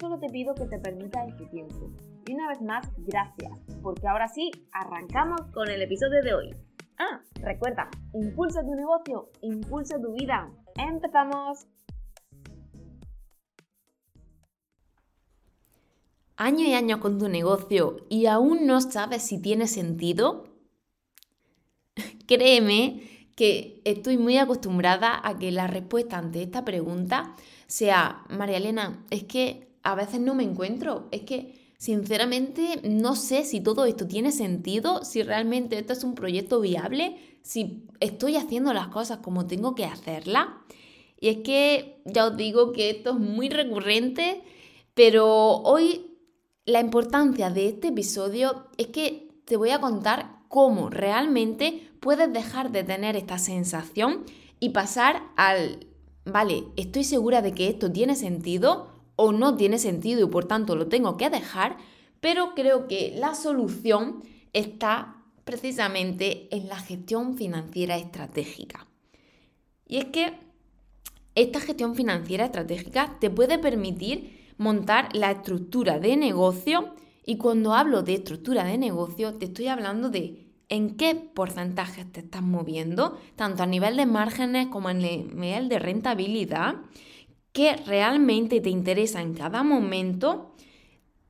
solo te pido que te permitas este tiempo. Y una vez más, gracias, porque ahora sí, arrancamos con el episodio de hoy. Ah, recuerda, impulsa tu negocio, impulsa tu vida. ¡Empezamos! Año y año con tu negocio y aún no sabes si tiene sentido. Créeme que estoy muy acostumbrada a que la respuesta ante esta pregunta sea, María Elena, es que a veces no me encuentro, es que Sinceramente, no sé si todo esto tiene sentido, si realmente esto es un proyecto viable, si estoy haciendo las cosas como tengo que hacerlas. Y es que ya os digo que esto es muy recurrente, pero hoy la importancia de este episodio es que te voy a contar cómo realmente puedes dejar de tener esta sensación y pasar al, vale, estoy segura de que esto tiene sentido o no tiene sentido y por tanto lo tengo que dejar, pero creo que la solución está precisamente en la gestión financiera estratégica. Y es que esta gestión financiera estratégica te puede permitir montar la estructura de negocio y cuando hablo de estructura de negocio te estoy hablando de en qué porcentajes te estás moviendo, tanto a nivel de márgenes como a nivel de rentabilidad que realmente te interesa en cada momento,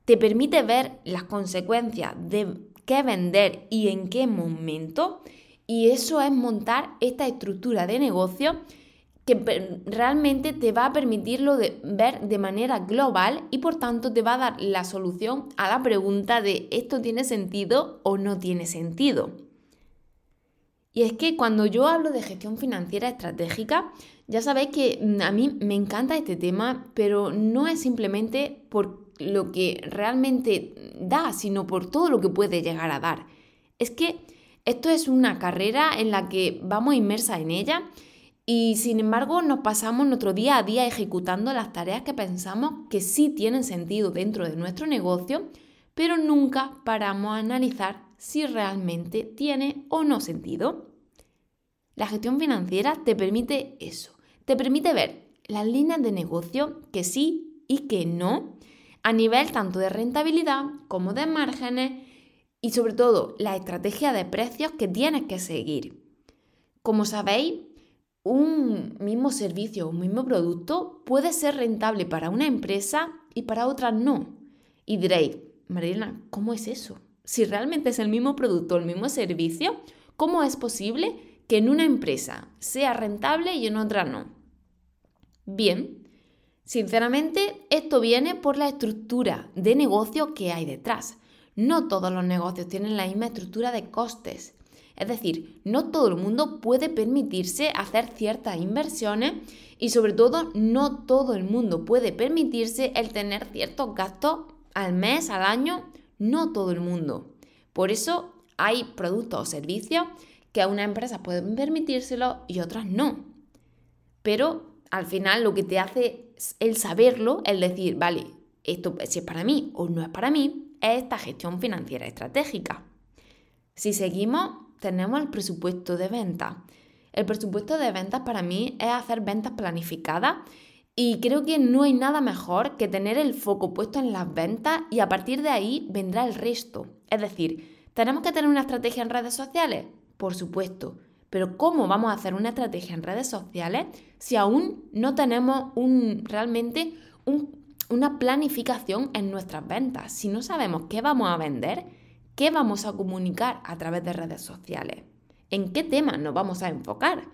te permite ver las consecuencias de qué vender y en qué momento. Y eso es montar esta estructura de negocio que realmente te va a permitirlo de ver de manera global y por tanto te va a dar la solución a la pregunta de esto tiene sentido o no tiene sentido. Y es que cuando yo hablo de gestión financiera estratégica, ya sabéis que mm, a mí me encanta este tema, pero no es simplemente por lo que realmente da, sino por todo lo que puede llegar a dar. Es que esto es una carrera en la que vamos inmersa en ella y sin embargo nos pasamos nuestro día a día ejecutando las tareas que pensamos que sí tienen sentido dentro de nuestro negocio, pero nunca paramos a analizar si realmente tiene o no sentido. La gestión financiera te permite eso, te permite ver las líneas de negocio que sí y que no, a nivel tanto de rentabilidad como de márgenes y sobre todo la estrategia de precios que tienes que seguir. Como sabéis, un mismo servicio o un mismo producto puede ser rentable para una empresa y para otra no. Y diréis, Marilena, ¿cómo es eso? Si realmente es el mismo producto el mismo servicio, ¿cómo es posible que en una empresa sea rentable y en otra no? Bien, sinceramente esto viene por la estructura de negocio que hay detrás. No todos los negocios tienen la misma estructura de costes. Es decir, no todo el mundo puede permitirse hacer ciertas inversiones y sobre todo no todo el mundo puede permitirse el tener ciertos gastos al mes, al año no todo el mundo. Por eso hay productos o servicios que a una empresa pueden permitírselo y otras no. Pero al final lo que te hace el saberlo, el decir, vale, esto si es para mí o no es para mí, es esta gestión financiera estratégica. Si seguimos, tenemos el presupuesto de venta. El presupuesto de ventas para mí es hacer ventas planificadas y creo que no hay nada mejor que tener el foco puesto en las ventas y a partir de ahí vendrá el resto. Es decir, ¿tenemos que tener una estrategia en redes sociales? Por supuesto. Pero ¿cómo vamos a hacer una estrategia en redes sociales si aún no tenemos un, realmente una planificación en nuestras ventas? Si no sabemos qué vamos a vender, qué vamos a comunicar a través de redes sociales, en qué temas nos vamos a enfocar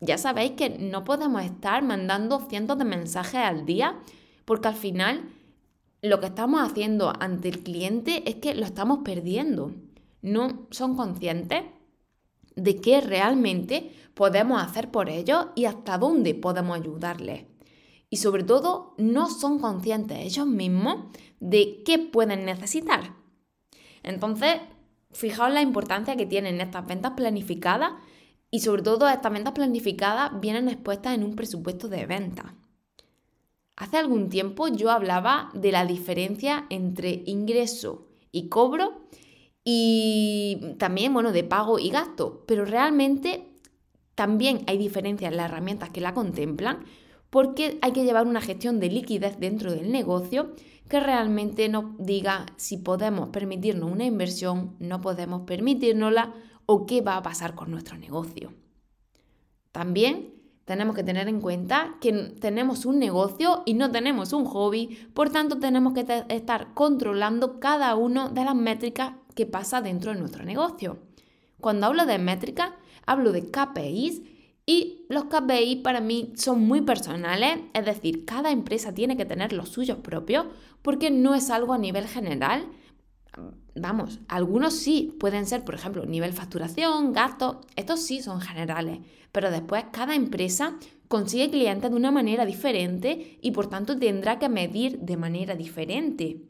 ya sabéis que no podemos estar mandando cientos de mensajes al día porque al final lo que estamos haciendo ante el cliente es que lo estamos perdiendo. No son conscientes de qué realmente podemos hacer por ellos y hasta dónde podemos ayudarles. y sobre todo no son conscientes ellos mismos de qué pueden necesitar. Entonces, fijaos la importancia que tienen estas ventas planificadas y sobre todo estas ventas planificadas vienen expuestas en un presupuesto de venta. Hace algún tiempo yo hablaba de la diferencia entre ingreso y cobro y también, bueno, de pago y gasto, pero realmente también hay diferencias en las herramientas que la contemplan porque hay que llevar una gestión de liquidez dentro del negocio que realmente nos diga si podemos permitirnos una inversión, no podemos permitirnosla o qué va a pasar con nuestro negocio. También tenemos que tener en cuenta que tenemos un negocio y no tenemos un hobby, por tanto tenemos que estar controlando cada una de las métricas que pasa dentro de nuestro negocio. Cuando hablo de métricas, hablo de KPIs y los KPI para mí son muy personales, es decir, cada empresa tiene que tener los suyos propios porque no es algo a nivel general. Vamos, algunos sí pueden ser, por ejemplo, nivel facturación, gastos, estos sí son generales, pero después cada empresa consigue clientes de una manera diferente y por tanto tendrá que medir de manera diferente.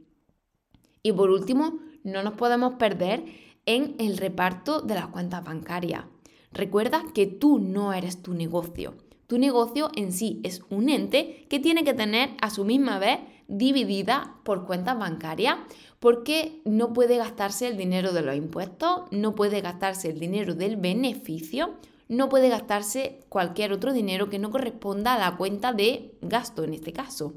Y por último, no nos podemos perder en el reparto de las cuentas bancarias. Recuerda que tú no eres tu negocio. Tu negocio en sí es un ente que tiene que tener a su misma vez dividida por cuentas bancarias porque no puede gastarse el dinero de los impuestos, no puede gastarse el dinero del beneficio, no puede gastarse cualquier otro dinero que no corresponda a la cuenta de gasto en este caso.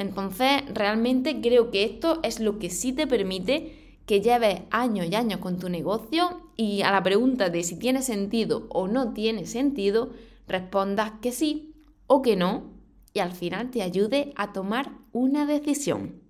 Entonces, realmente creo que esto es lo que sí te permite que lleves años y años con tu negocio y a la pregunta de si tiene sentido o no tiene sentido, respondas que sí o que no y al final te ayude a tomar una decisión.